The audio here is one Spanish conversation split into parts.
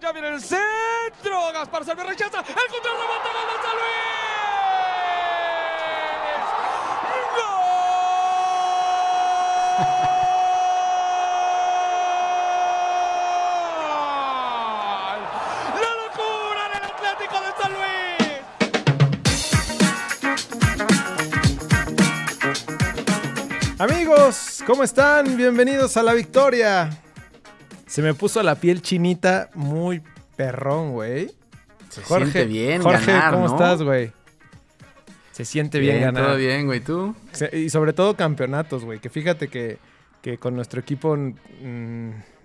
Ya viene el centro. Gaspar Salve rechaza. El control remate gol. ¡La locura en el Atlético de San Luis! Amigos, ¿cómo están? Bienvenidos a la victoria. Se me puso la piel chinita muy perrón, güey. Se siente bien Jorge, ganar, ¿cómo ¿no? estás, güey? Se siente bien, ganar. Todo bien, güey. ¿Tú? Y sobre todo campeonatos, güey. Que fíjate que, que con nuestro equipo... mm,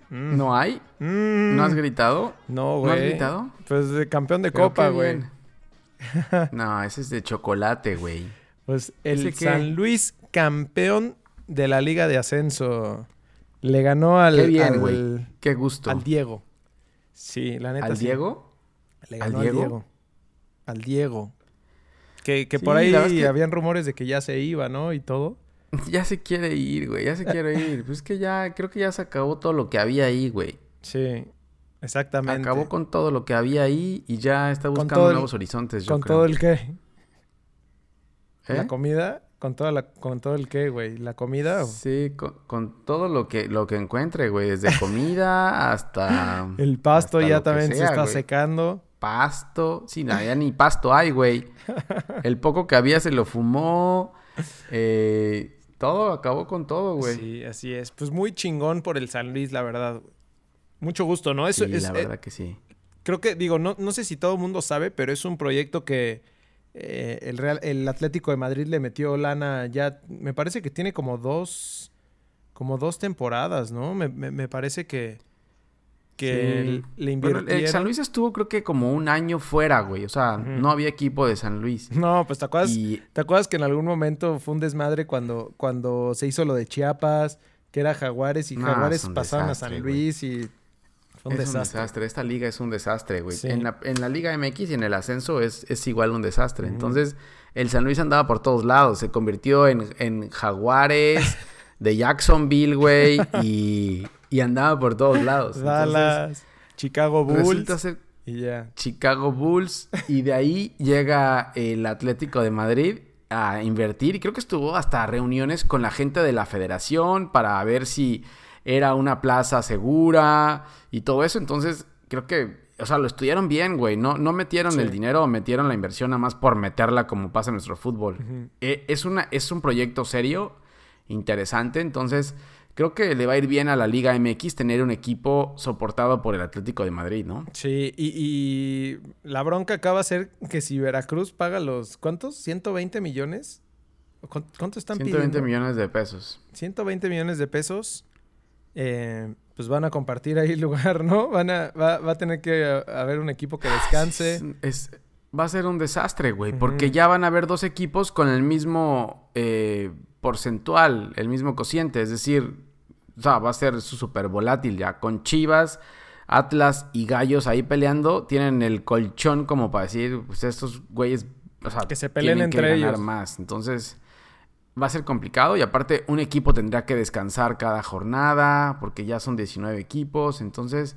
mm, ¿No hay? mm, ¿No has gritado? No, ¿No güey. has gritado? Pues de campeón de Pero copa, güey. No, ese es de chocolate, güey. Pues el. San Luis campeón de la Liga de Ascenso. Le ganó al, Qué bien, güey. Qué gusto. al Diego. Sí, la neta ¿Al sí. Diego? Le ¿Al ganó al Diego? Diego. Al Diego. Que, que Sí, por ahí que- habían rumores de que ya se iba, ¿no? Y todo. Ya se quiere ir, güey. Ya se quiere ir. Pues es que ya, creo que ya se acabó todo lo que había ahí, güey. Sí, exactamente. Acabó con todo lo que había ahí y ya está buscando el- nuevos horizontes, yo Con creo. todo el qué. ¿Eh? La comida. Con, toda la, con todo el qué, güey. ¿La comida o Sí, con, con todo lo que, lo que encuentre, güey. Desde comida hasta... el pasto hasta ya también se está güey. secando? pasto. Sí, nada, ya ni pasto hay, güey. El poco que había se lo fumó. Eh, todo, acabó con todo, güey. Sí, así es. Pues muy chingón por el San Luis, la verdad. Mucho gusto, ¿no? Eso Sí, es, la eh, verdad que sí. creo que, digo, no, no sé si todo el mundo sabe, pero es un proyecto que eh, el, Real, el Atlético de Madrid le metió lana ya, me parece que tiene como dos, como dos temporadas, ¿no? Me, me- me parece que, que Sí. le Bueno, invirtieron. el San Luis estuvo creo que como un año fuera, güey. O sea, no había equipo de San Luis. No, pues te acuerdas, Y ¿te acuerdas que en algún momento fue un desmadre cuando, cuando se hizo lo de Chiapas, que era Jaguares y No, Jaguares pasaron a San güey. Luis y fue un es un desastre. desastre. Esta liga es un desastre, güey. Sí. En, la, en la Liga MX y en el ascenso es, es igual un desastre. Entonces, el San Luis andaba por todos lados. Se convirtió en, en Jaguares, de Jacksonville, güey. Y, y andaba por todos lados. Entonces, Dallas, Chicago Bulls resulta ser y ya. Chicago Bulls y de ahí llega el Atlético de Madrid a invertir y creo que estuvo hasta reuniones con la gente de la federación para ver si era una plaza segura y todo eso. Entonces creo que, o sea, lo estudiaron bien, güey. No, no metieron Sí. el dinero o metieron la inversión nada más por meterla como pasa en nuestro fútbol. Eh, es, una, es un proyecto serio, interesante. Entonces creo que le va a ir bien a la Liga MX tener un equipo soportado por el Atlético de Madrid, ¿no? Sí, y, y la bronca acaba de ser que si Veracruz paga los, ¿cuántos? ¿120 millones? ¿O cuán- ¿Cuánto están 120 pidiendo? millones de pesos. 120 millones de pesos. Eh, pues van a compartir ahí lugar, ¿no? Van a, va, va a tener que eh, haber un equipo que descanse. Es, es- va a ser un desastre, güey. Porque ya van a haber dos equipos con el mismo eh, porcentual, el mismo cociente. Es decir, o sea, va a ser súper volátil ya. Con Chivas, Atlas y Gallos ahí peleando, tienen el colchón como para decir, pues estos güeyes, o sea, Que se peleen tienen que entre ganar ellos. más. Entonces, va a ser complicado. Y aparte, un equipo tendrá que descansar cada jornada, porque ya son 19 equipos. Entonces,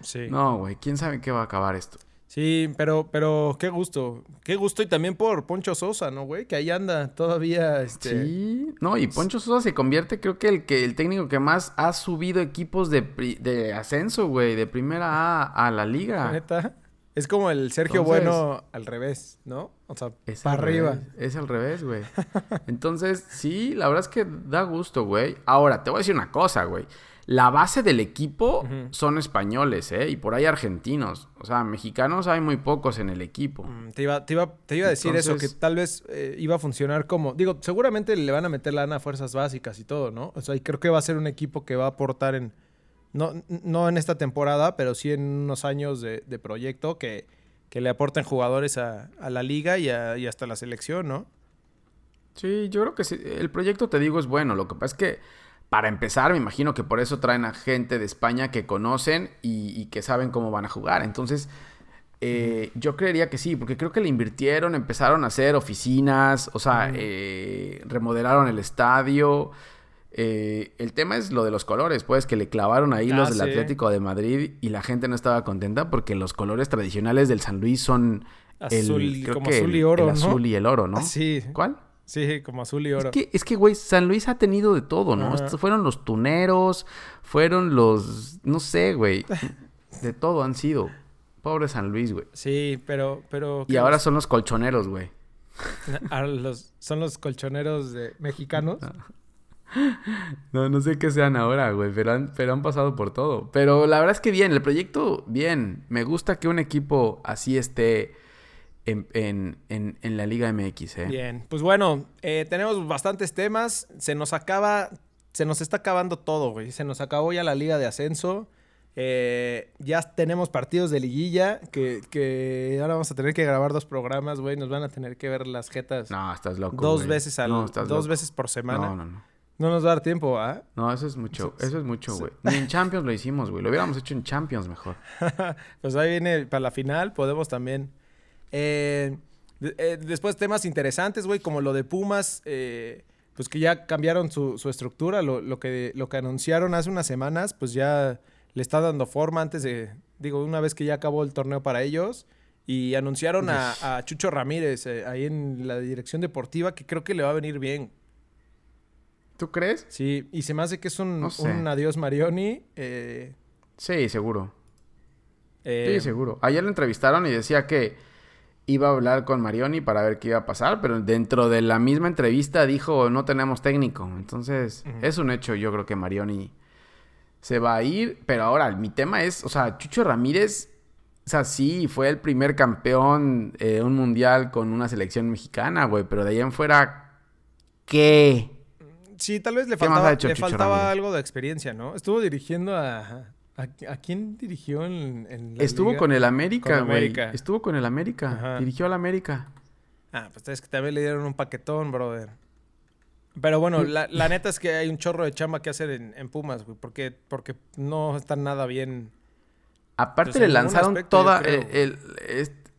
Sí. no, güey, quién sabe qué va a acabar esto. Sí, pero, pero qué gusto. Qué gusto y también por Poncho Sosa, ¿no, güey? Que ahí anda todavía, este... Sí, no, y Poncho Sosa se convierte, creo que el que el técnico que más ha subido equipos de, pri- de ascenso, güey, de primera A a la liga. Neta. Es como el Sergio Entonces- Bueno al revés, ¿no? O sea, Es para arriba. revés, es al revés, güey. Entonces, sí, la verdad es que da gusto, güey. Ahora, te voy a decir una cosa, güey. La base del equipo son españoles, ¿eh? Y por ahí argentinos. O sea, mexicanos hay muy pocos en el equipo. Mm, Te iba, te iba, te iba a decir eso, que tal vez eh, iba a funcionar como... Digo, seguramente le van a meter lana a fuerzas básicas y todo, ¿no? O sea, y creo que va a ser un equipo que va a aportar en... No, no en esta temporada, pero sí en unos años de, de proyecto que, que le aporten jugadores a, a la liga y, a- y hasta la selección, ¿no? Sí, yo creo que sí. El proyecto, te digo, es bueno. Lo que pasa es que, para empezar, me imagino que por eso traen a gente de España que conocen y, y que saben cómo van a jugar. Entonces, eh, yo creería que sí, porque creo que le invirtieron, empezaron a hacer oficinas, o sea, eh, remodelaron el estadio. Eh, el tema es lo de los colores, pues, que le clavaron ahí Ah, los del sí. Atlético de Madrid y la gente no estaba contenta porque los colores tradicionales del San Luis son Azul, el, creo como que azul y oro, el azul y el oro, ¿no? Sí, ¿Cuál? sí, como azul y oro. Es que, es que, güey, San Luis ha tenido de todo, ¿no? Estos Fueron los tuneros, fueron los, no sé, güey, de todo han sido. Pobre San Luis, güey. Sí, pero... pero Y ¿qué ahora son los colchoneros, güey. Ah, los- son los colchoneros de mexicanos. No, no sé qué sean ahora, güey, pero han, pero han pasado por todo. Pero la verdad es que bien, el proyecto, bien. Me gusta que un equipo así esté en, en, en, en la Liga MX, ¿eh? Bien, pues bueno, eh, tenemos bastantes temas. Se nos acaba, se nos está acabando todo, güey. Se nos acabó ya la liga de ascenso. Eh, ya tenemos partidos de liguilla que, que ahora vamos a tener que grabar dos programas, güey. Nos van a tener que ver las jetas No, estás loco. dos güey. veces al, No, dos loco. veces por semana. No, no, no. No nos va a dar tiempo, ¿ah? No, eso es mucho, eso es mucho, güey. Ni en Champions lo hicimos, güey. Lo hubiéramos hecho en Champions mejor. pues ahí viene para la final, podemos también. Eh, eh, después temas interesantes, güey, como lo de Pumas, eh, pues que ya cambiaron su, su estructura, lo, lo que, lo que anunciaron hace unas semanas, pues ya le está dando forma antes de, digo, una vez que ya acabó el torneo para ellos. Y anunciaron a, a Chucho Ramírez eh, ahí en la dirección deportiva, que creo que le va a venir bien. ¿Tú crees? Sí, y se me hace que es un, No sé. un adiós Marioni. eh, Sí, seguro. eh, Sí, seguro. Ayer lo entrevistaron y decía que iba a hablar con Marioni para ver qué iba a pasar, pero dentro de la misma entrevista dijo no tenemos técnico. Entonces, es un hecho, yo creo que Marioni se va a ir, pero ahora mi tema es, o sea, Chucho Ramírez, o sea, sí, fue el primer campeón de un mundial con una selección mexicana, güey, pero de ahí en fuera, ¿qué? Sí, tal vez le ¿Qué más faltaba, hecho le faltaba algo de experiencia, ¿no? Estuvo dirigiendo a... ¿A, a quién dirigió en, en la Estuvo liga? con el América, güey. Estuvo con el América. Ajá. Dirigió al América. Ah, pues es que también le dieron un paquetón, brother. Pero bueno, la, la neta es que hay un chorro de chamba que hacer en, en Pumas, güey. Porque, porque no están nada bien. Aparte Pues le lanzaron aspecto, toda... el- el- este,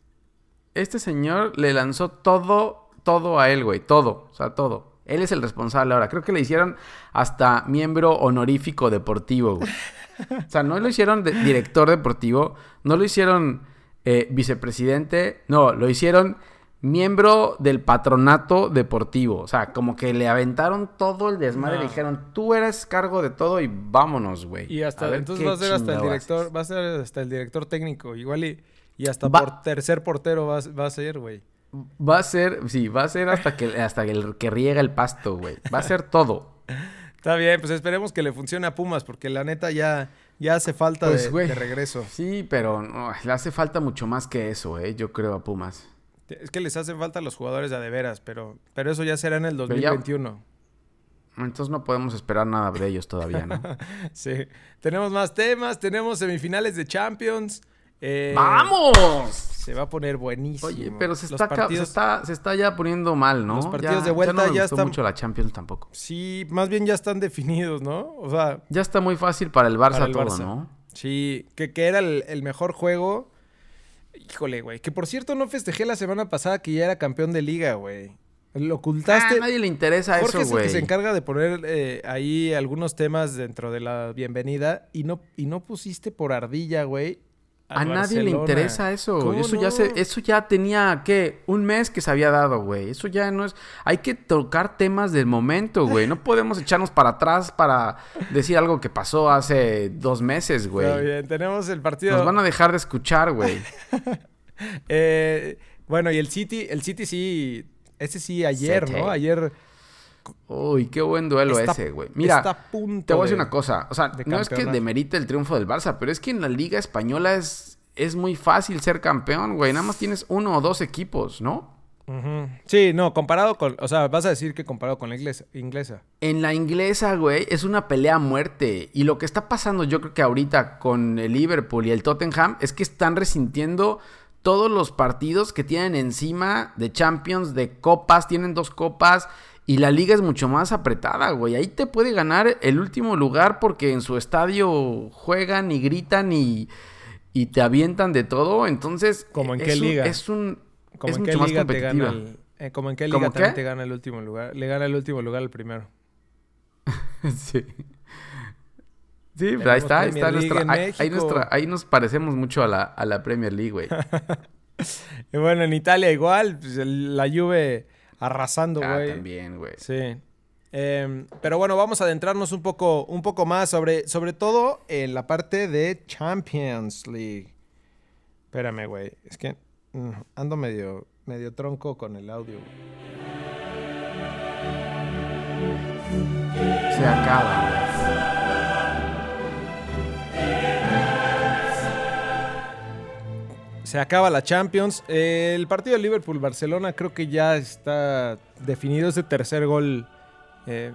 este señor le lanzó todo, todo a él, güey. Todo. O sea, todo. Él es el responsable ahora. Creo que le hicieron hasta miembro honorífico deportivo, güey. O sea, no lo hicieron de- director deportivo. No lo hicieron eh, vicepresidente. No, lo hicieron miembro del patronato deportivo. O sea, como que le aventaron todo el desmadre. No. Le dijeron, tú eres cargo de todo y vámonos, güey. Y A hasta ver entonces va a ser hasta el director, haces". va a ser hasta el director técnico, igual y, y hasta Va- por tercer portero va a ser, güey. Va a ser, sí, va a ser hasta que hasta que el que riega el pasto, güey. Va a ser todo. Está bien, pues esperemos que le funcione a Pumas, porque la neta ya, ya hace falta Pues, de, regreso. Sí, pero no, le hace falta mucho más que eso, eh, yo creo a Pumas. Es que les hacen falta los jugadores de a de veras, pero, pero eso ya será en el Pero ya- 2021. Entonces no podemos esperar nada de ellos todavía, ¿no? Sí. Tenemos más temas, tenemos semifinales de Champions. Eh, ¡Vamos! Se va a poner buenísimo. Oye, pero se Los está, partidos- se está, se está ya poniendo mal, ¿no? Los partidos Ya- de vuelta ya, no me ya gustó están- mucho la Champions tampoco. Sí, más bien ya están definidos, ¿no? O sea, Ya está muy fácil para el Barça Para el todo, Barça. ¿no? sí, que, que era el, el mejor juego. Híjole, güey. Que por cierto no festejé la semana pasada que ya era campeón de liga, güey. Lo Ah, ocultaste. a nadie le interesa Jorge eso, es el que güey. se encarga de poner eh, ahí algunos temas dentro de la bienvenida y no, y no pusiste por ardilla, güey. A nadie le interesa eso. ¿Cómo Eso ya se, eso ya tenía ¿qué? un mes que se había dado, güey. Eso ya no es. Hay que tocar temas del momento, güey. No podemos echarnos para atrás para decir algo que pasó hace dos meses, Está güey. bien, tenemos el partido. Nos van a dejar de escuchar, güey. Eh, bueno, y el City, el City sí, ese sí ayer, City. ¿no? Ayer Uy, qué buen duelo Está- ese, güey. Mira, te voy a decir de- una cosa. O sea, no es que demerite el triunfo del Barça, pero es que en la Liga Española es, es muy fácil ser campeón, güey. Nada más tienes uno o dos equipos, ¿no? Sí, no, comparado con, o sea, vas a decir que comparado con la inglesa. inglesa. En la inglesa, güey, es una pelea a muerte. Y lo que está pasando, yo creo que ahorita con el Liverpool y el Tottenham, es que están resintiendo todos los partidos que tienen encima de Champions, de copas, tienen dos copas. Y la liga es mucho más apretada, güey. Ahí te puede ganar el último lugar porque en su estadio juegan y gritan y, y te avientan de todo. Entonces, ¿Cómo en qué un- liga? Es un. Como es en qué mucho más liga te gana competitiva. el, eh, como en qué ¿Cómo liga también qué? te gana el último lugar. Le gana el último lugar al primero. sí. Sí, pues ahí está, ahí está nuestra, ahí, ahí, nuestra, ahí, nos parecemos mucho a la, a la Premier League, güey. y bueno, en Italia igual, pues la Juve arrasando, ah, güey. Ah, también, güey. Sí. Eh, pero bueno, vamos a adentrarnos un poco, un poco más sobre, sobre todo en la parte de Champions League. Espérame, güey. Es que mm, ando medio, medio tronco con el audio. Se acaba. Se acaba la Champions. el partido de Liverpool-Barcelona creo que ya está definido ese tercer gol eh,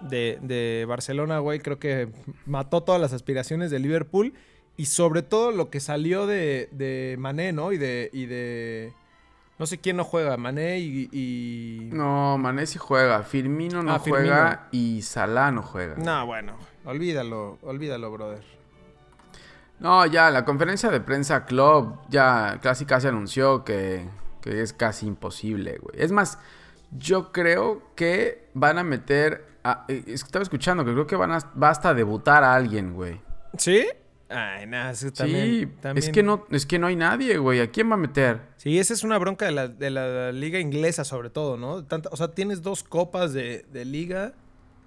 de, Barcelona, güey. Creo que mató todas las aspiraciones de Liverpool. Y sobre todo lo que salió de, de Mané, ¿no? Y de, y de... No sé quién no juega, Mané y, No, Mané sí juega. Firmino no ah, juega y Salah no juega. No, bueno. Olvídalo, olvídalo, brother. No, ya, la conferencia de prensa Club ya casi casi anunció que, es casi imposible, güey. Es más, yo creo que van a meter... Eh, estaba escuchando que creo que van a, va hasta debutar a alguien, güey. ¿Sí? Ay, nada, sí, también, Es que no, es que no hay nadie, güey. ¿A quién va a meter? Sí, esa es una bronca de la, de la liga inglesa, sobre todo, ¿no? o sea, tienes dos copas de, de liga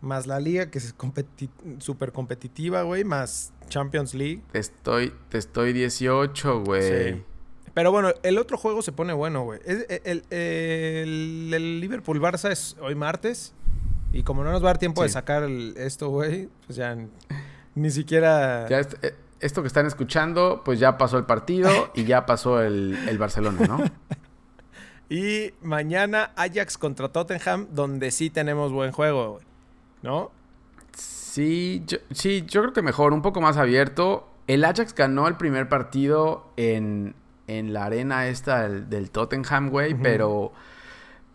más la liga que es súper competitiva, güey, más Champions League. Te estoy, te estoy 18, güey. Pero bueno, el otro juego se pone bueno, güey. El, el, Liverpool-Barça es hoy martes. Y como no nos va a dar tiempo de sacar esto, güey, pues ya ni siquiera... Ya eh, esto que están escuchando, pues ya pasó el partido y ya pasó el, el Barcelona, ¿no? y mañana Ajax contra Tottenham, donde sí tenemos buen juego, güey. ¿No? Sí yo, sí, yo creo que mejor, un poco más abierto. El Ajax ganó el primer partido en, en la arena esta del, Tottenham, güey, pero...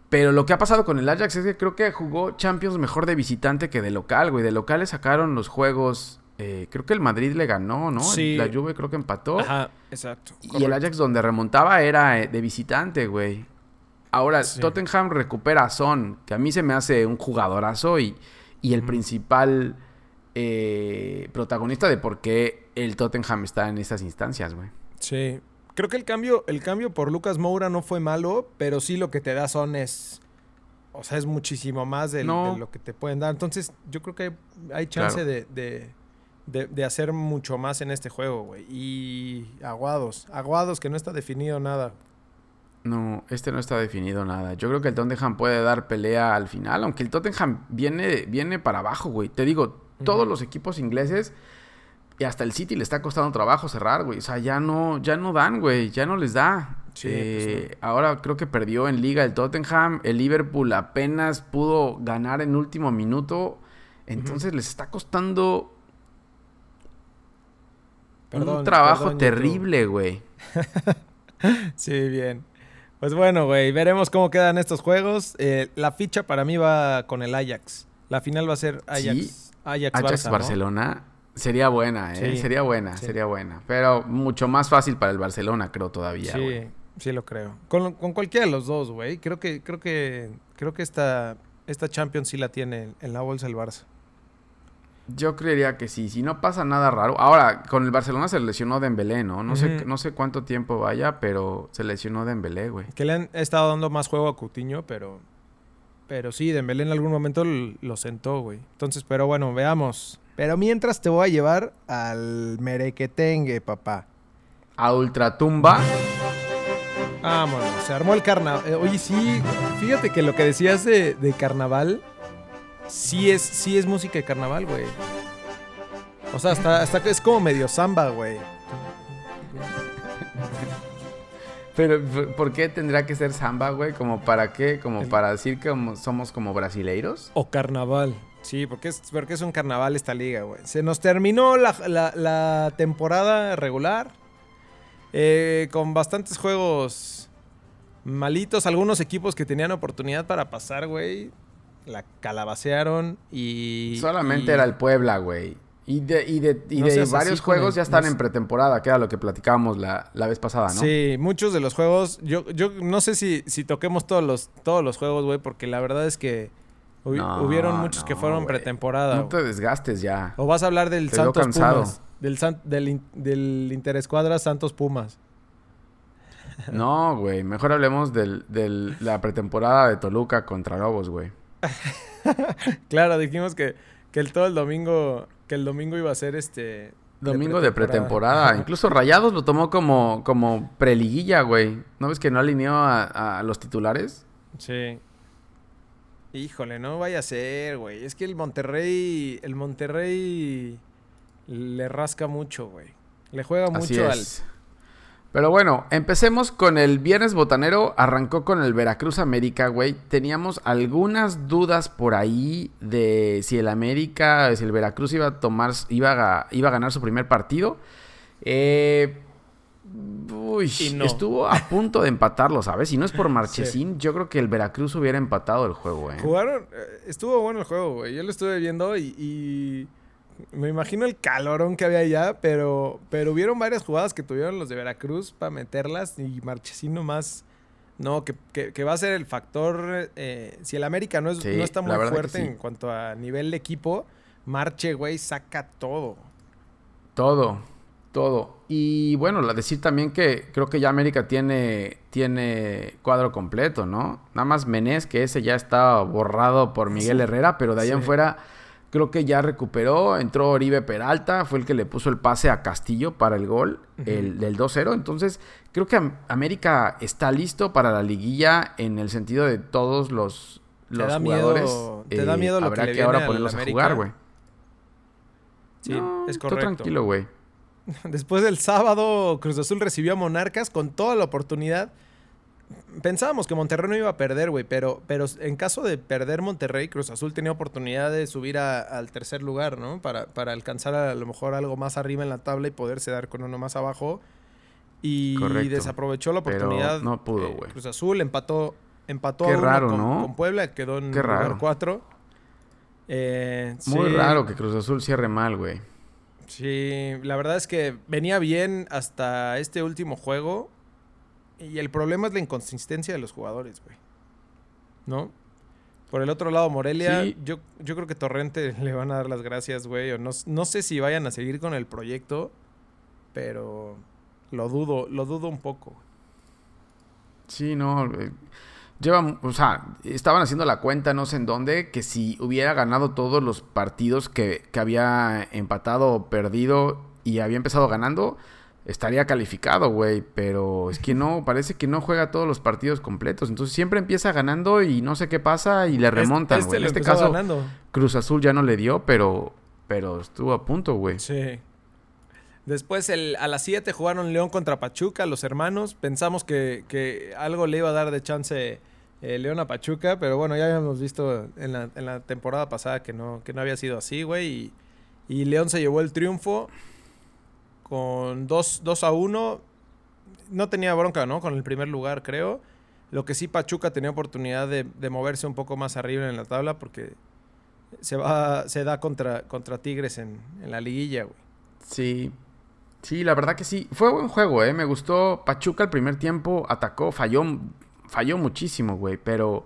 Pero lo que ha pasado con el Ajax es que creo que jugó Champions mejor de visitante que de local, güey. De local le sacaron los juegos. Eh, creo que el Madrid le ganó, ¿no? Sí. La Juve creo que empató. Ajá, exacto. Y el Ajax donde remontaba era eh, de visitante, güey. Ahora, Tottenham recupera a Son, que a mí se me hace un jugadorazo y y el principal eh, protagonista de por qué el Tottenham está en estas instancias, güey. Sí. Creo que el cambio, el cambio por Lucas Moura no fue malo, pero sí lo que te da son es. O sea, es muchísimo más de, lo que te pueden dar. Entonces, yo creo que hay, chance de, de, de, hacer mucho más en este juego, güey. Y aguados. Aguados que no está definido nada. No, este no está definido nada. Yo creo que el Tottenham puede dar pelea al final, aunque el Tottenham viene, viene para abajo, güey. Te digo, todos los equipos ingleses y hasta el City le está costando trabajo cerrar, güey. O sea, ya no, ya no dan, güey. Ya no les da. Sí, eh, pues Ahora creo que perdió en liga el Tottenham. El Liverpool apenas pudo ganar en último minuto. Entonces les está costando un trabajo terrible, güey. sí, bien. Pues bueno, güey, veremos cómo quedan estos juegos. Eh, la ficha para mí va con el Ajax. La final va a ser Ajax. Ajax, Barcelona. Sería buena, ¿eh? sería buena, sería buena. Pero mucho más fácil para el Barcelona, creo todavía. Sí, sí lo creo. Con, cualquiera de los dos, güey. Creo que, creo que, creo que esta, esta Champions sí la tiene en la bolsa el Barça. Yo creería que sí, si no pasa nada raro. Ahora, con el Barcelona se lesionó Dembélé, ¿no? No, sé, no sé cuánto tiempo vaya, pero se lesionó Dembélé, güey. Que le han estado dando más juego a Cutiño, pero... Pero sí, Dembélé en algún momento lo sentó, güey. Entonces, pero bueno, veamos. Pero mientras te voy a llevar al merequetengue, papá. A Ultratumba. Vámonos, se armó el carnaval. Eh, oye, sí, fíjate que lo que decías de, de carnaval sí es, sí es música de carnaval, güey. O sea, hasta, hasta es como medio samba, güey. Pero, ¿por qué tendrá que ser samba, güey? ¿Como para qué? ¿Como para decir que somos como brasileiros? O carnaval. Sí, porque es, porque es un carnaval esta liga, güey. Se nos terminó la, temporada regular. Eh, con bastantes juegos malitos. Algunos equipos que tenían oportunidad para pasar, güey la calabacearon y... Solamente era el Puebla, güey. Y de, y de, y de varios juegos ya están en pretemporada, que era lo que platicábamos la, la, vez pasada, ¿no? Sí, muchos de los juegos. Yo, yo no sé si, si toquemos todos los, todos los juegos, güey, porque la verdad es que hubieron muchos que fueron pretemporada. No te desgastes ya. O vas a hablar del Santos Pumas. Del, del, del Interescuadra Santos Pumas. No, güey. Mejor hablemos de del, la pretemporada de Toluca contra Lobos, güey. claro, dijimos que, que el, todo el domingo. Que el domingo iba a ser este. Domingo de pretemporada. Incluso Rayados lo tomó como, como preliguilla, güey. ¿No ves que no alineó a, a, los titulares? Sí. Híjole, no vaya a ser, güey. Es que el Monterrey. El Monterrey le rasca mucho, güey. Le juega mucho al. Pero bueno, empecemos con el viernes botanero. Arrancó con el Veracruz América, güey. Teníamos algunas dudas por ahí de si el América, si el Veracruz iba a tomar, iba a, iba a ganar su primer partido. Eh, uy, estuvo a punto de empatarlo, ¿sabes? Si no es por Marchesín, yo creo que el Veracruz hubiera empatado el juego, ¿eh? Jugaron, eh, estuvo bueno el juego, güey. Yo lo estuve viendo y me imagino el calorón que había allá, pero, pero hubieron varias jugadas que tuvieron los de Veracruz para meterlas y Marchesín más No, que, va a ser el factor. Eh, si el América no, es, no está muy fuerte en cuanto a nivel de equipo, Marche, güey, saca todo. Todo, todo. Y bueno, la decir también que creo que ya América tiene, tiene cuadro completo, ¿no? Nada más Menés, que ese ya está borrado por Miguel Herrera, pero de ahí en fuera Creo que ya recuperó, entró Oribe Peralta, fue el que le puso el pase a Castillo para el gol, el del 2-0. Entonces, creo que América está listo para la liguilla en el sentido de todos los, los da jugadores. Miedo, te da miedo lo habrá que, ahora ponerlos a, jugar, güey. Sí, es correcto. tranquilo, güey. Después del sábado, Cruz Azul recibió a Monarcas con toda la oportunidad pensábamos que Monterrey no iba a perder, güey, pero, pero en caso de perder Monterrey, Cruz Azul tenía oportunidad de subir al tercer lugar, ¿no? Para, para, alcanzar a, lo mejor algo más arriba en la tabla y poderse dar con uno más abajo. Y, desaprovechó la oportunidad. no pudo, eh, güey. Cruz Azul empató, empató Qué raro, con, ¿no? con, Puebla, quedó en Qué lugar 4. Eh, Muy raro que Cruz Azul cierre mal, güey. Sí, la verdad es que venía bien hasta este último juego y el problema es la inconsistencia de los jugadores, güey. ¿No? Por el otro lado, Morelia, yo, yo creo que Torrente le van a dar las gracias, güey. O no, no sé si vayan a seguir con el proyecto, pero lo dudo, lo dudo un poco. Sí, no. Eh, llevan, o sea, estaban haciendo la cuenta, no sé en dónde, que si hubiera ganado todos los partidos que, que había empatado o perdido y había empezado ganando, estaría calificado, güey. Pero es que no, parece que no juega todos los partidos completos. Entonces siempre empieza ganando y no sé qué pasa y le remontan, güey. en este caso, Cruz Azul ya no le dio, pero, pero estuvo a punto, güey. Sí. Después el, a las 7 jugaron León contra Pachuca, los hermanos. Pensamos que, algo le iba a dar de chance eh, León a Pachuca, pero bueno, ya habíamos visto en la, en la temporada pasada que no, que no había sido así, güey. Y, y León se llevó el triunfo con 2, a 1. No tenía bronca, ¿no? Con el primer lugar, creo. Lo que sí, Pachuca tenía oportunidad de, moverse un poco más arriba en la tabla porque se, va, se da contra, contra Tigres en, la liguilla, güey. Sí, sí, la verdad que sí. Fue buen juego, ¿eh? Me gustó. Pachuca el primer tiempo atacó, falló, falló muchísimo, güey, pero...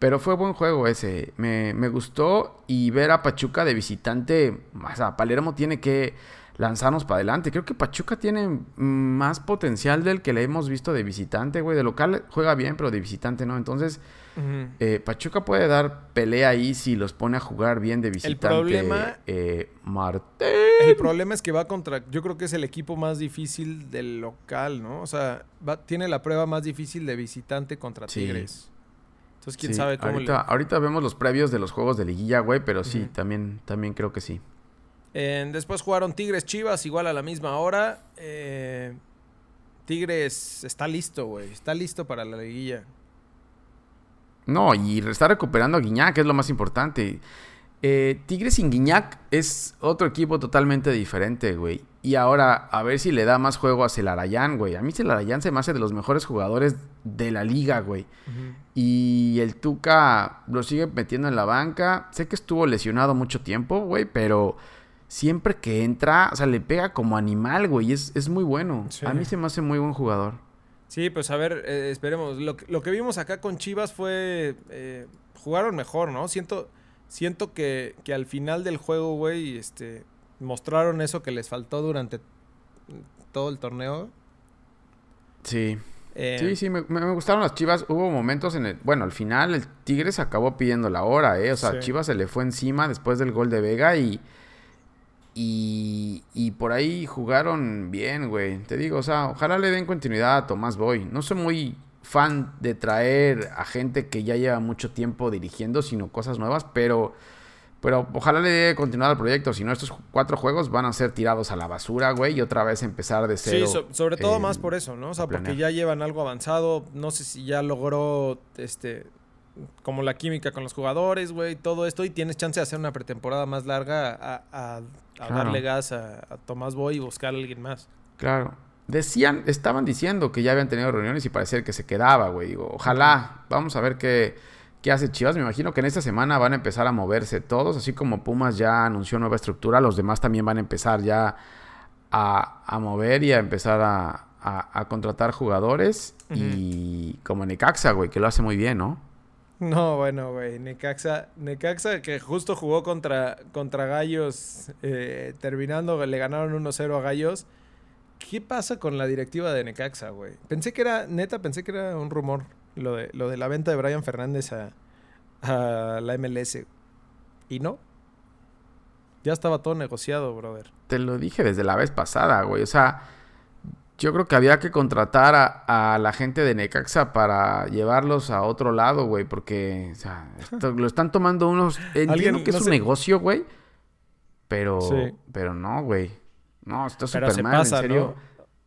Pero fue buen juego ese. Me, me, gustó. Y ver a Pachuca de visitante. O sea, Palermo tiene que lanzarnos para adelante. Creo que Pachuca tiene más potencial del que le hemos visto de visitante, güey. De local juega bien, pero de visitante no. Entonces, eh, Pachuca puede dar pelea ahí si los pone a jugar bien de visitante. El problema... Eh, El problema es que va contra... Yo creo que es el equipo más difícil del local, ¿no? O sea, tiene la prueba más difícil de visitante contra Tigres. Entonces, quién sabe cómo... Ahorita, ahorita vemos los previos de los juegos de liguilla, güey, pero sí, también, también creo que sí después jugaron Tigres Chivas, igual a la misma hora. Eh, Tigres está listo, güey. Está listo para la liguilla. No, y está recuperando a Guiñac, que es lo más importante. Eh, Tigres sin Guiñac es otro equipo totalmente diferente, güey. Y ahora, a ver si le da más juego a Celarayán, güey. A mí Celarayán se me hace de los mejores jugadores de la liga, güey. Y el Tuca lo sigue metiendo en la banca. Sé que estuvo lesionado mucho tiempo, güey, pero siempre que entra, o sea, le pega como animal, güey. Es, es muy bueno. A mí se me hace muy buen jugador. Sí, pues a ver, eh, esperemos. Lo, lo, que vimos acá con Chivas fue eh, jugaron mejor, ¿no? Siento, siento que, que al final del juego, güey, este, mostraron eso que les faltó durante todo el torneo. Sí. Eh, Sí, sí, me, me- me gustaron las Chivas. Hubo momentos en el... Bueno, al final el Tigres acabó pidiendo la hora, ¿eh? O sea, Sí. Chivas se le fue encima después del gol de Vega y... Y, y por ahí jugaron bien, güey. Te digo, o sea, ojalá le den continuidad a Tomás Boy. No soy muy fan de traer a gente que ya lleva mucho tiempo dirigiendo, sino cosas nuevas, pero... Pero ojalá le dé continuidad al proyecto. Si no, estos cuatro juegos van a ser tirados a la basura, güey. Y otra vez empezar de cero. Sí, so- sobre todo eh, más por eso, ¿no? O sea, porque planear. ya llevan algo avanzado. No sé si ya logró, este, como la química con los jugadores, güey, todo esto. Y tienes chance de hacer una pretemporada más larga a, a- a Claro. darle gas a, a Tomás Boy y buscar a alguien más. Claro. Decían, estaban diciendo que ya habían tenido reuniones y parecía que se quedaba, güey. Digo, ojalá, vamos a ver qué, qué hace Chivas. Me imagino que en esta semana van a empezar a moverse todos, así como Pumas ya anunció nueva estructura, los demás también van a empezar ya a, a mover y a empezar a, a- a contratar jugadores. Y como Necaxa, güey, que lo hace muy bien, ¿no? No, bueno, güey. Necaxa, Necaxa que justo jugó contra, contra Gallos, eh, terminando, le ganaron 1-0 a Gallos. ¿Qué pasa con la directiva de Necaxa, güey? Pensé que era, neta, pensé que era un rumor lo de, lo de la venta de Brian Fernández a, a la MLS. Y no. Ya estaba todo negociado, brother. Te lo dije desde la vez pasada, güey. O sea, yo creo que había que contratar a, a la gente de Necaxa para llevarlos a otro lado, güey. Porque, o sea, esto- lo están tomando unos... Entiendo que es no un sé. negocio, güey. Pero, Sí. pero no, güey. No, está súper mal, pasa, en serio.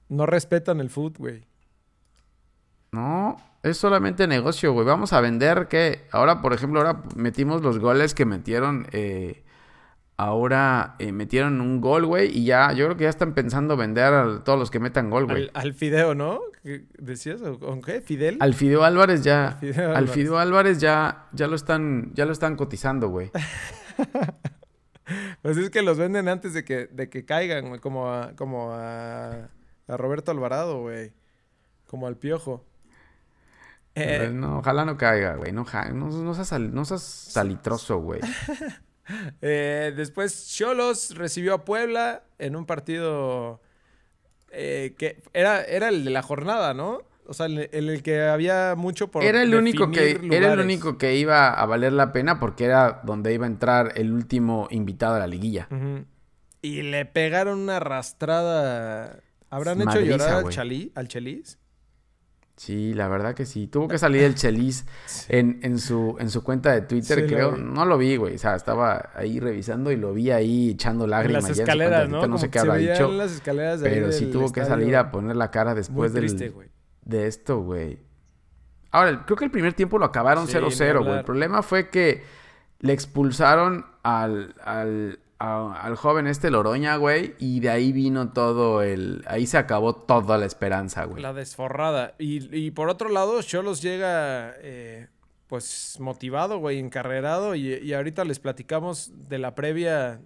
¿no? No respetan el foot, güey. No, es solamente negocio, güey. Vamos a vender que ahora, por ejemplo, ahora metimos los goles que metieron. eh, ahora eh, metieron un gol, güey, y ya, yo creo que ya están pensando vender a todos los que metan gol, güey. Al, al Fideo, ¿no? ¿Qué ¿Decías? ¿O con qué? ¿Fidel? Al Fideo Álvarez ya, Al Fideo al Álvarez. Fideo Álvarez ya, ya lo están, ya lo están cotizando, güey. Pues es que los venden antes de que, de que caigan, güey. Como a, como a, a Roberto Alvarado, güey. Como al Piojo. Eh, No, ojalá no caiga, güey. No, no, no seas, no seas salitroso, güey. eh, después Cholos recibió a Puebla en un partido eh, que era, era el de la jornada, ¿no? O sea, en el, que había mucho por Era el único que, era el único que iba a valer la pena porque era donde iba a entrar el último invitado a la liguilla. Y le pegaron una arrastrada. ¿Habrán hecho llorar al. Chalí, al Chelis? Sí, la verdad que sí. Tuvo que salir el Chelis en, en, su, en su cuenta de Twitter, Sí, creo. No lo vi, güey. O sea, estaba ahí revisando y lo vi ahí echando En lágrimas. las en de escaleras, ¿no? Twitter, No sé qué habrá dicho. en las escaleras de ahí Pero sí tuvo que salir a poner la cara después Muy del, güey. de esto, güey. Ahora, creo que el primer tiempo lo acabaron Sí, 0-0, ni güey. El problema fue que le expulsaron al, al, a- al joven este Loroña, güey. Y de ahí vino todo el... Ahí se acabó toda la esperanza, güey. La desforrada. Y, y por otro lado, Cholos llega eh, pues motivado, güey, encarrerado. Y, y ahorita les platicamos de la previa.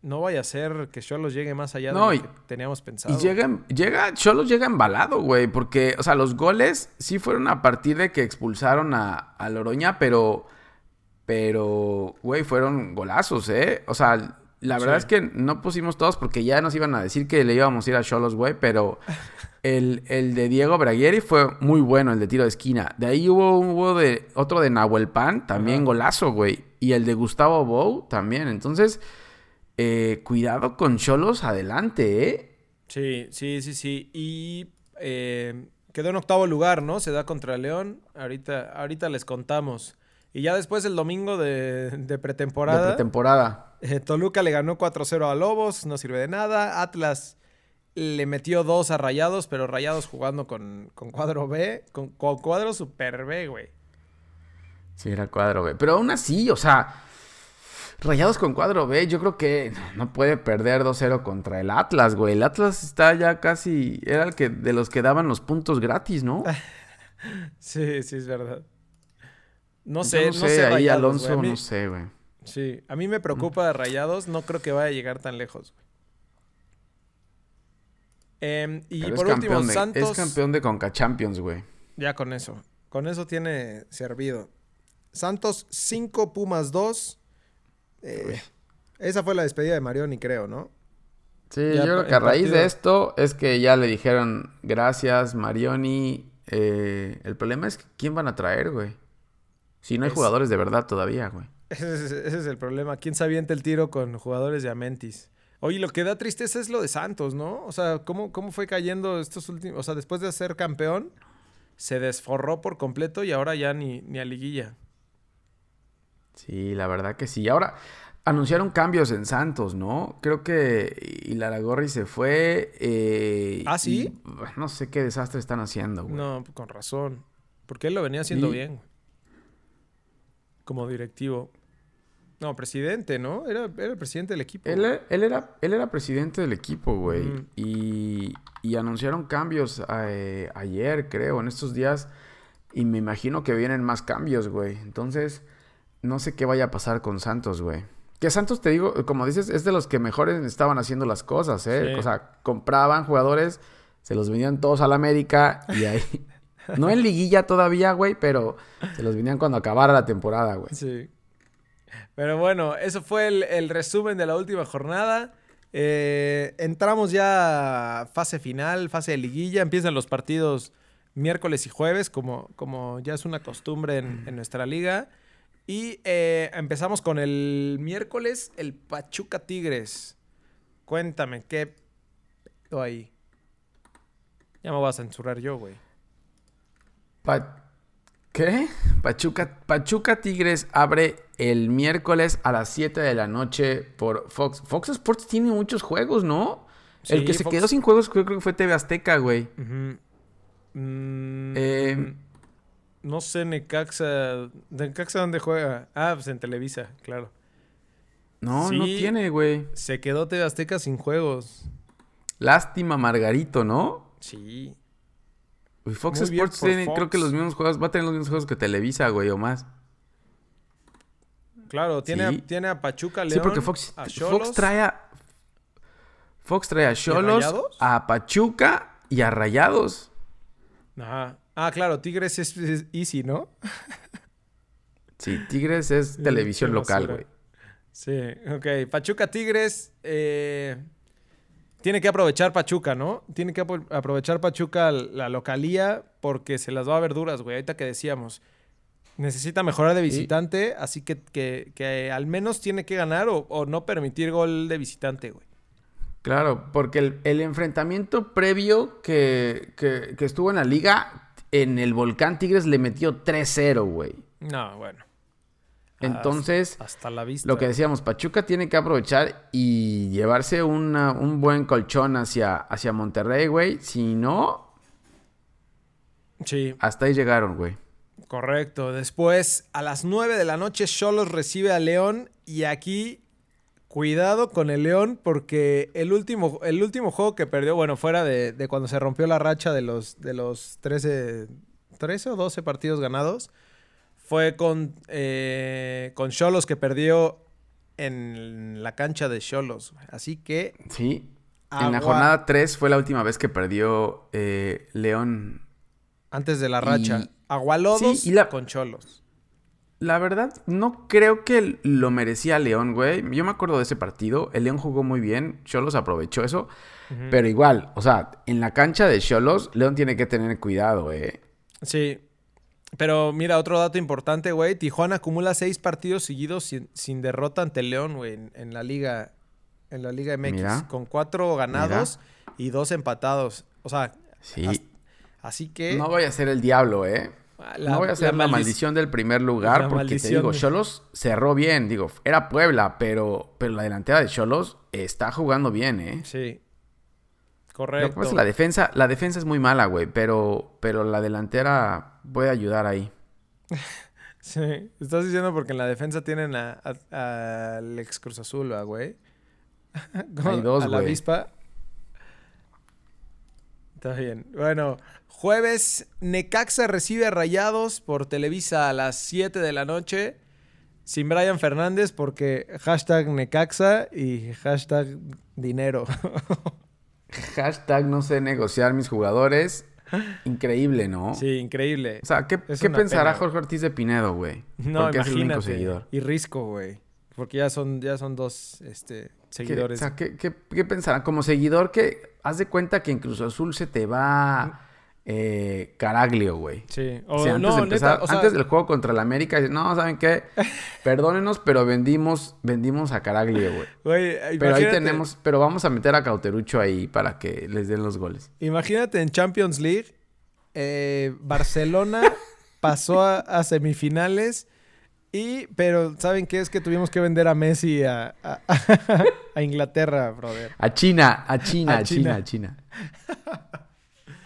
No vaya a ser que Cholos llegue más allá No, de y- lo que teníamos pensado. Y llega, llega, Cholos llega embalado, güey, porque, o sea, los goles sí fueron a partir de que expulsaron a, a Loroña, pero, pero, güey, fueron golazos, ¿eh? O sea, la verdad Sí. es que no pusimos todos porque ya nos iban a decir que le íbamos a ir a Cholos, güey, pero el, el de Diego Braguieri fue muy bueno, el de tiro de esquina. De ahí hubo, hubo de, otro de Nahuel Pan, también golazo, güey, y el de Gustavo Bou también, entonces... eh, cuidado con Cholos adelante, ¿eh? Sí, sí, sí, sí. Y eh, quedó en octavo lugar, ¿no? Se da contra León. Ahorita, ahorita les contamos. Y ya después el domingo de, de De pretemporada. Eh, Toluca le ganó 4-0 a Lobos, no sirve de nada. Atlas le metió 2 a Rayados, pero Rayados jugando con, con cuadro B, con, con cuadro super B, güey. Sí, era cuadro B. Pero aún así, o sea, Rayados con cuadro B, yo creo que no puede perder 2-0 contra el Atlas, güey. El Atlas está ya casi. Era el que de los que daban los puntos gratis, ¿no? Sí, sí, es verdad. No Yo sé, no sé, ahí Rayados, Alonso, güey. A mí- no sé, güey. Sí, a mí me preocupa Rayados, no creo que vaya a llegar tan lejos, güey. Em, y Pero por último, de, Santos. es campeón de Conca Champions, güey. Ya con eso. Con eso tiene servido. Santos 5, Pumas 2. Eh, esa fue la despedida de Marioni, creo, ¿no? Sí, Ya yo creo que a raíz partido- de esto es que ya le dijeron gracias, Marioni. Eh, el problema es que quién van a traer, güey. Si no hay Es- jugadores de verdad todavía, güey. Ese es, ese es el problema. ¿Quién se avienta el tiro con jugadores de Amentis? Oye, lo que da tristeza es lo de Santos, ¿no? O sea, ¿cómo, cómo fue cayendo estos últimos... O sea, después de ser campeón, se desforró por completo y ahora ya ni, ni a liguilla. Sí, la verdad que sí. Ahora anunciaron cambios en Santos, ¿no? Creo que Ilaragorri se fue. eh, ¿Ah, sí? y, no sé qué desastre están haciendo, güey. No, con razón. Porque él lo venía haciendo Sí. bien. güey. Como directivo. No, presidente, ¿no? Era, era el presidente del equipo. Él, él era, él era presidente del equipo, güey. Y, y anunciaron cambios eh, ayer, creo, en estos días. Y me imagino que vienen más cambios, güey. Entonces, no sé qué vaya a pasar con Santos, güey. Que Santos, te digo, como dices, es de los que mejores estaban haciendo las cosas, ¿eh? Sí. O sea, compraban jugadores, se los vendían todos al América y ahí... no en liguilla todavía, güey, pero se los vendían cuando acabara la temporada, güey. Sí. Pero bueno, eso fue el, el resumen de la última jornada. Eh, entramos ya a fase final, fase de liguilla. Empiezan los partidos miércoles y jueves, como, como ya es una costumbre en, en nuestra liga. Y eh, empezamos con el miércoles, el Pachuca Tigres. Cuéntame, ¿qué ahí? Ya me voy a censurar yo, güey. Pa- ¿Qué? Pachuca, Pachuca Tigres abre el miércoles a las 7 de la noche por Fox. Fox Sports tiene muchos juegos, ¿no? el que se quedó sin juegos creo, creo que fue TV Azteca, güey. Mm, Eh, no sé, Necaxa. ¿Necaxa dónde juega? Ah, pues en Televisa, claro. No, no tiene, güey. Se quedó TV Azteca sin juegos. Lástima Margarito, ¿no? Sí. Uy, Fox Muy Sports por tiene, creo que los mismos juegos, va a tener los mismos juegos que Televisa, güey, o más. Claro, tiene, Sí. a, tiene a Pachuca León. sí, porque Fox, a Fox trae a... Fox trae a Cholos, a Pachuca y a Rayados. Ajá. Ah, claro, Tigres es, es Easy, ¿no? Sí, Tigres es televisión local, güey. Sí, ok. Pachuca Tigres. eh, tiene que aprovechar Pachuca, ¿no? Tiene que apro- aprovechar Pachuca la localía porque se las va a ver duras, güey. Ahorita que decíamos. Necesita mejorar de visitante, así que, que- que al menos tiene que ganar o, o no permitir gol de visitante, güey. Claro, porque el, el enfrentamiento previo que, que- que estuvo en la liga, en el Volcán Tigres le metió 3-0, güey. No, bueno. Entonces, Hasta, hasta la vista. lo que decíamos, Pachuca tiene que aprovechar y llevarse una- un buen colchón hacia, hacia Monterrey, güey. Si no, Sí, hasta ahí llegaron, güey. Correcto. Después, a las 9 de la noche, Cholos recibe a León. Y aquí, cuidado con el León, porque el último, el último juego que perdió, bueno, fuera de, de cuando se rompió la racha de los, de los 13, 13 o 12 partidos ganados, fue con, eh, con Cholos que perdió en la cancha de Cholos. La que, Sí. En la jornada 3 fue la última vez que perdió eh, León. antes de la racha, Y- Agualodos Sí, y la- con Cholos. La verdad, no creo que lo merecía León, güey. Yo me acuerdo de ese partido. El León jugó muy bien. Cholos aprovechó eso. Pero igual, o sea, en la cancha de Cholos, León tiene que tener cuidado, eh. Sí. Pero mira, otro dato importante, güey. Tijuana acumula seis partidos seguidos sin, sin derrota ante León, güey, en, en la liga. En la Liga MX. Mira. Con cuatro ganados y dos empatados. O sea, Sí. as- así que. No voy a ser el diablo, eh. la- no voy a ser la, maldic- maldición del primer lugar la porque te digo, de- Cholos cerró bien. Digo, era Puebla, pero, pero la delantera de Cholos está jugando bien, eh. Sí. Lo que Correcto. pasa es la defensa, la defensa es muy mala, güey, pero, pero la delantera puede ayudar ahí. Sí. Estás diciendo porque en la defensa tienen a- ex Cruz Azul, ¿va, güey. Hay dos, A la güey. avispa. Está bien. Bueno, jueves, Necaxa recibe a Rayados por Televisa a las 7 de la noche. Sin Brian Fernández porque hashtag Necaxa y hashtag dinero. Hashtag no sé negociar mis jugadores. Increíble, ¿no? Sí, increíble. O sea, ¿qué, ¿qué pensará pena, Jorge Ortiz de Pinedo, güey? No, Porque es el único imagínate. seguidor. Y Risco, güey. Porque ya son, ya son dos este, ¿Qué, o seguidores. sea, ¿qué, qué, qué pensará? Como seguidor, que haz de cuenta que en Cruz Azul se te va eh, Caraglio, güey. sí. O sea, antes, no, de empezar, neta, o sea, antes del juego contra el América, no, ¿saben qué? Perdónenos, pero vendimos, vendimos a Caraglio, güey. güey, Pero ahí tenemos, pero vamos a meter a Cauterucho ahí para que les den los goles. Imagínate en Champions League, eh, Barcelona pasó a, a semifinales y, pero ¿saben qué? Es que tuvimos que vender a Messi a, a- a Inglaterra, brother. A China, a China, A a China, a China.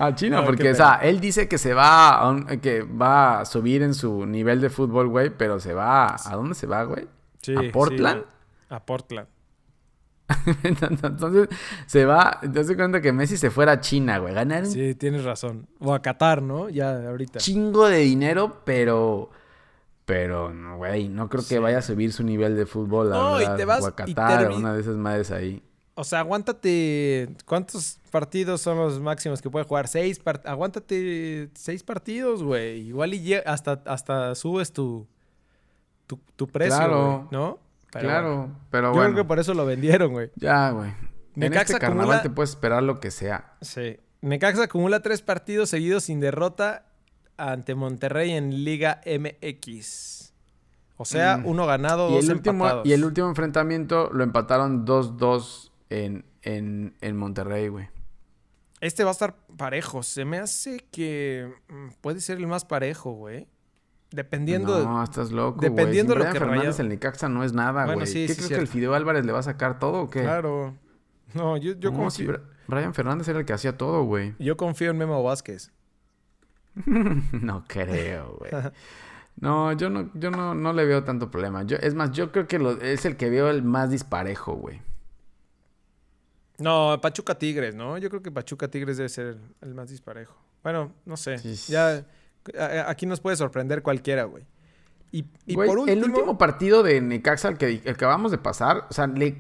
A China, No, porque, o sea, él dice que se va a un- que va a subir en su nivel de fútbol, güey, pero se va, ¿a dónde se va, güey? Sí, ¿A Portland? a Portland. Entonces, se va, te das cuenta que Messi se fuera a China, güey, ganar Sí, tienes razón. O a Qatar, ¿no? Ya ahorita. chingo de dinero, pero, pero, no, güey, no creo que vaya a subir su nivel de fútbol, la No, y te vas o a y Qatar, o una de esas madres ahí. O sea, aguántate. ¿Cuántos partidos son los máximos que puede jugar? Seis. Aguántate seis partidos, güey. Igual y hasta, hasta subes tu, tu, tu precio, Claro. ¿no? Pero claro, bueno. pero Yo bueno. creo que por eso lo vendieron, güey. Ya, güey. En Necaxa este carnaval acumula- te puedes esperar lo que sea. Sí. Necaxa acumula tres partidos seguidos sin derrota ante Monterrey en Liga MX. O sea, Mm. uno ganado, Y dos el, último, empatados. y el último enfrentamiento lo empataron 2-2 en, en, en Monterrey, güey. Este va a estar parejo. Se me hace que mm, puede ser el más parejo, güey. Dependiendo de- No, estás loco, dependiendo güey. lo Sin que Brian Fernández, el Necaxa no es nada, Bueno, güey. sí, ¿Qué sí, crees que el Fideo Álvarez le va a sacar todo o qué? Claro. No, yo, yo, no, confío, Bra- Brian Fernández era el que hacía todo, güey. yo confío en Memo Vázquez. no creo, güey. No, yo no, yo no, no le veo tanto problema. Yo, es más, yo creo que lo- es el que veo el más disparejo, güey. No, Pachuca Tigres, ¿no? Yo creo que Pachuca Tigres debe ser el más disparejo. Bueno, no sé. Sí. Ya aquí nos puede sorprender cualquiera, güey. Y, y Güey, por último, El último partido de Necaxa, el que, el que acabamos de pasar, o sea, le,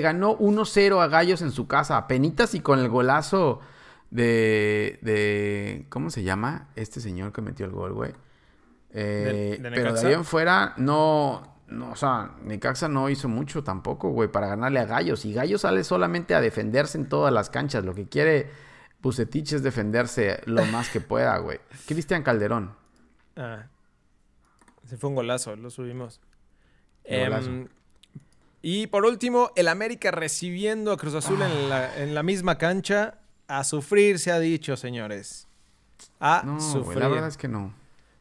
ganó 1-0 a Gallos en su casa, a penitas y con el golazo de, de... ¿Cómo se llama? Este señor que metió el gol, güey. Eh, ¿De- de pero de Necaxa? ahí en fuera, no, no, o sea, Necaxa no hizo mucho tampoco, güey, para ganarle a Gallos. Y Gallos sale solamente a defenderse en todas las canchas. Lo que quiere Bucetich es defenderse lo más que pueda, güey. Cristian Calderón. Ah, se fue un golazo, lo subimos. Golazo. Em, y por último, el América recibiendo a Cruz Azul en, la, en la misma cancha. A sufrir, se ha dicho, señores. A No, sufrir. la verdad es que no.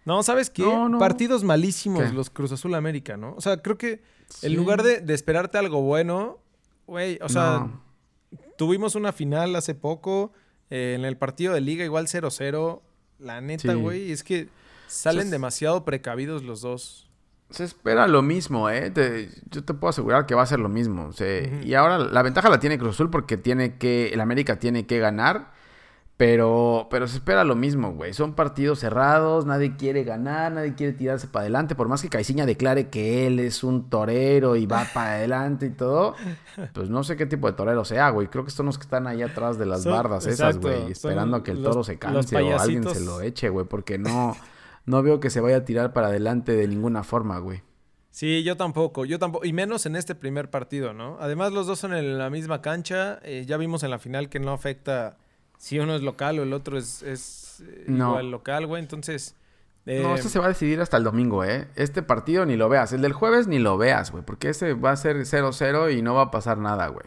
No, ¿sabes qué? No, no. Partidos malísimos ¿Qué? los Cruz Azul América, ¿no? O sea, creo que en lugar de, de esperarte algo bueno, güey, o sea, No. tuvimos una final hace poco eh, en el partido de liga, igual 0-0. La neta, Sí. güey, es que salen demasiado precavidos los dos. Se espera lo mismo, ¿eh? Te- yo te puedo asegurar que va a ser lo mismo. Y ahora la ventaja la tiene Cruz Azul porque tiene que, el América tiene que ganar, pero, pero se espera lo mismo, güey. Son partidos cerrados, nadie quiere ganar, nadie quiere tirarse para adelante. Por más que Caiciña declare que él es un torero y va para adelante y todo, pues no sé qué tipo de torero sea, güey. Creo que son los que están ahí atrás de las Son- bardas esas, exacto, güey, esperando a que el los- toro se canse o alguien se lo eche, güey, porque no, no veo que se vaya a tirar para adelante de ninguna forma, güey. Sí, yo tampoco, yo tampoco, y menos en este primer partido, ¿no? Además, los dos son en la misma cancha. eh, ya vimos en la final que no afecta si uno es local o el otro es, es eh, No. igual local, güey. Entonces, eh, No, este se va a decidir hasta el domingo, ¿eh? Este partido ni lo veas. El del jueves ni lo veas, güey. Porque ese va a ser 0-0 y no va a pasar nada, güey.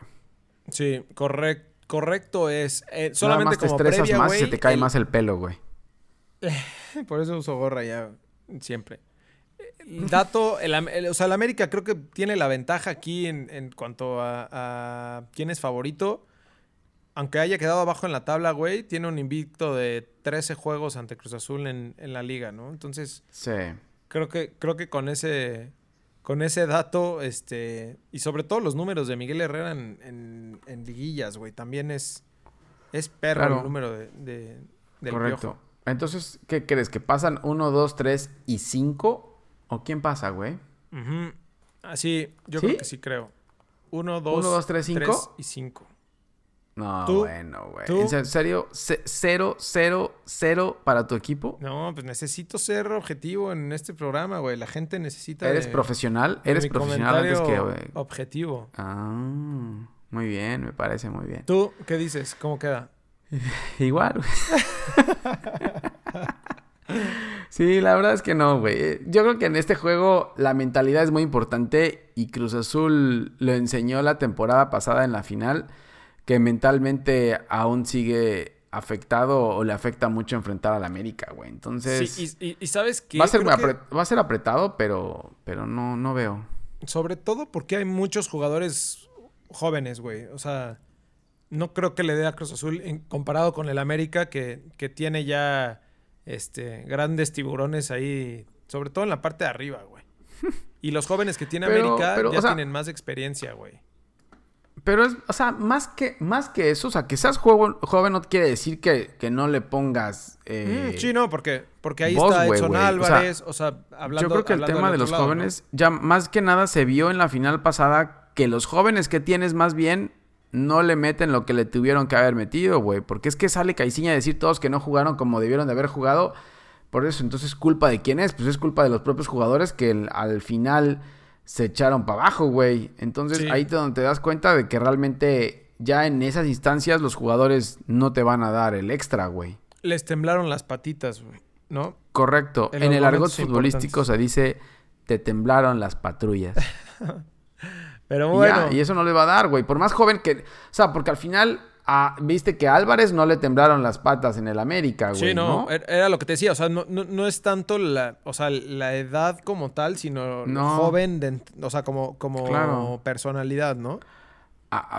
sí, correcto, correcto es eh, Nada solamente más te como estresas previa, más y se te cae el- más el pelo, güey. Por eso uso gorra ya siempre. El dato, el, o sea, el América creo que tiene la ventaja aquí en, en cuanto a, a quién es favorito. Aunque haya quedado abajo en la tabla, güey, tiene un invicto de 13 juegos ante Cruz Azul en, en la liga, ¿no? Entonces, Sí. creo que, creo que con ese, con ese dato, este, y sobre todo los números de Miguel Herrera en, en- en liguillas, güey, también es, es perro Claro. el número de, de- del Correcto. Piojo. Entonces, ¿qué crees? ¿Que pasan 1, 2, 3 y 5? ¿O quién pasa, güey? Ujú. Así, yo ¿Sí? creo que sí creo. Uno, dos, Uno, dos, tres, cinco. y cinco. No, ¿Tú? bueno, güey. ¿Tú? ¿En serio? Ce- ¿Cero, cero, cero para tu equipo? No, pues necesito ser objetivo en este programa, güey. La gente necesita. ¿Eres de- profesional? de ¿Eres profesional antes que... güey? Objetivo. Ah, muy bien, me parece muy bien. ¿Tú qué dices? ¿Cómo queda? Igual, güey. Sí, la verdad es que no, güey. Yo creo que en este juego la mentalidad es muy importante y Cruz Azul lo enseñó la temporada pasada en la final, que mentalmente aún sigue afectado o le afecta mucho enfrentar al América, güey. Entonces, Sí, y, y- y sabes qué? va, a ser que- va a ser apretado, pero, pero no, no veo. Sobre todo porque hay muchos jugadores jóvenes, güey. O sea, no creo que le dé a Cruz Azul en- comparado con el América, que, que tiene ya este, grandes tiburones ahí, sobre todo en la parte de arriba, güey. Y los jóvenes que tiene Pero- América pero, ya o sea- tienen más experiencia, güey. Pero es, o sea, más que, más que eso, o sea, que seas joven, joven no quiere decir que, que no le pongas... eh, Mm, sí, no, porque, porque ahí vos, está Edson güey. O sea, Álvarez, o sea, hablando Yo creo que el tema de los lado, jóvenes, ya más que nada se vio en la final pasada que los jóvenes que tienes más bien no le meten lo que le tuvieron que haber metido, güey. Porque es que sale Caiciña a decir todos que no jugaron como debieron de haber jugado. Por eso, entonces, ¿culpa de quién es? Pues es culpa de los propios jugadores que el- al final se echaron para abajo, güey. Entonces, Sí. ahí te donde te das cuenta de que realmente ya en esas instancias los jugadores no te van a dar el extra, güey. Les temblaron las patitas, güey, ¿no? Correcto. En el argot futbolístico se dice te temblaron las patrullas. Pero Y bueno, ya, y eso no le va a dar, güey. Por más joven que. O sea, porque al final. Ah, Viste que a Álvarez no le temblaron las patas en el América, güey. Sí, no, no, er- era lo que te decía, o sea, no, no, no es tanto la, o sea, la edad como tal, sino No. joven, de, o sea, como, como Claro. personalidad, ¿no?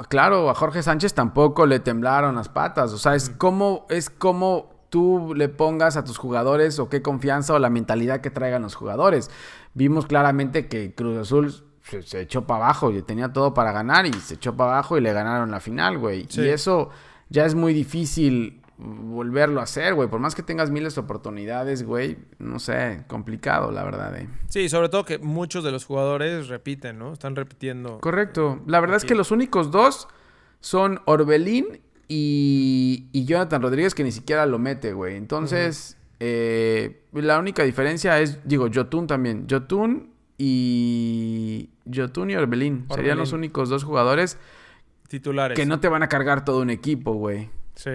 Claro, a Jorge Sánchez tampoco le temblaron las patas. O sea, es como. Es como tú le pongas a tus jugadores o qué confianza o la mentalidad que traigan los jugadores. Vimos claramente que Cruz Azul se, echó para abajo y tenía todo para ganar y se echó para abajo y le ganaron la final, güey. Sí. Y eso ya es muy difícil volverlo a hacer, güey. Por más que tengas miles de oportunidades, güey, no sé, complicado, la verdad, eh. Sí, sobre todo que muchos de los jugadores repiten, ¿no? Están repitiendo. Correcto. La verdad es que los únicos dos son Orbelín y, y Jonathan Rodríguez, que ni siquiera lo mete, güey. Entonces, eh, la única diferencia es, digo, Jotun también. Jotun y. Jotun y Orbelín. Serían los únicos dos jugadores Titulares. que no te van a cargar todo un equipo, güey. Sí.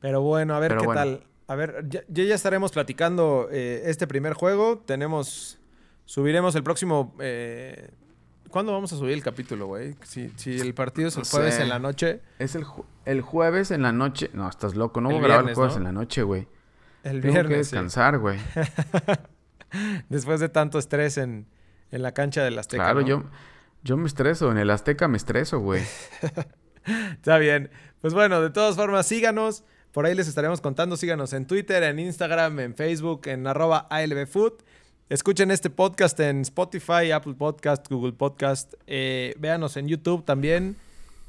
Pero bueno, a ver Pero qué bueno. tal. A ver, ya, ya estaremos platicando eh, este primer juego. Tenemos. Subiremos el próximo. eh, ¿Cuándo vamos a subir el capítulo, güey? Si, si el partido es el No jueves sé. en la noche. Es el, ju- el jueves en la noche. No, estás loco. No voy a grabar el jueves ¿no? en la noche, güey. El Tengo viernes. que sí. descansar, güey. Después de tanto estrés en, en la cancha del Azteca. Claro, ¿no? yo, yo me estreso. En el Azteca me estreso, güey. Está bien. Pues bueno, de todas formas, síganos. Por ahí les estaremos contando. Síganos en Twitter, en Instagram, en Facebook, en arroba ALBFood. Escuchen este podcast en Spotify, Apple Podcast, Google Podcast. Eh, véanos en YouTube también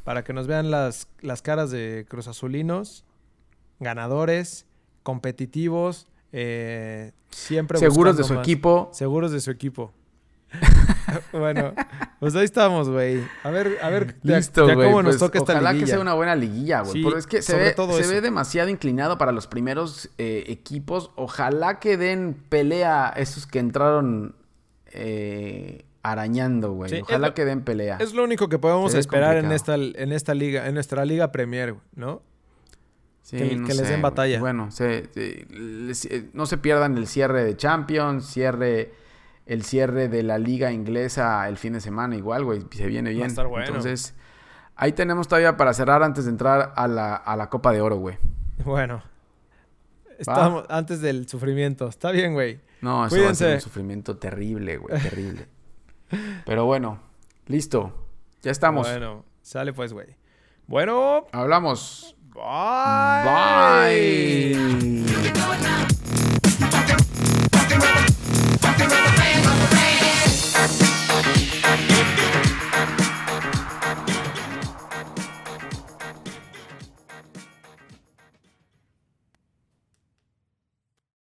para que nos vean las, las caras de Cruz Azulinos, ganadores, competitivos, eh, siempre Seguros de su más. equipo. Seguros de su equipo. bueno, pues ahí estamos, güey. A ver, a ver Listo, güey. pues, ojalá que sea una buena liguilla, güey. Sí, Pero es que se, ve, se demasiado inclinado para los primeros eh, equipos. Ojalá que den pelea a esos que entraron eh, arañando, güey. Sí, Ojalá lo- que den pelea. Es lo único que podemos esperar en esta, en esta liga, en nuestra liga Premier, ¿no? Sí, que- no que les den batalla. Bueno, se- se- les- eh, no se pierdan el cierre de Champions, cierre el cierre de la liga inglesa el fin de semana igual, güey. Se viene bien. estar bueno. Entonces, ahí tenemos todavía para cerrar antes de entrar a la, a la Copa de Oro, güey. Bueno. Estamos antes del sufrimiento. Está bien, güey. No, eso va a ser un sufrimiento terrible, güey, terrible. Pero bueno, listo. Ya estamos. Bueno, sale pues, güey. Bueno, Hablamos. Bye. Bye.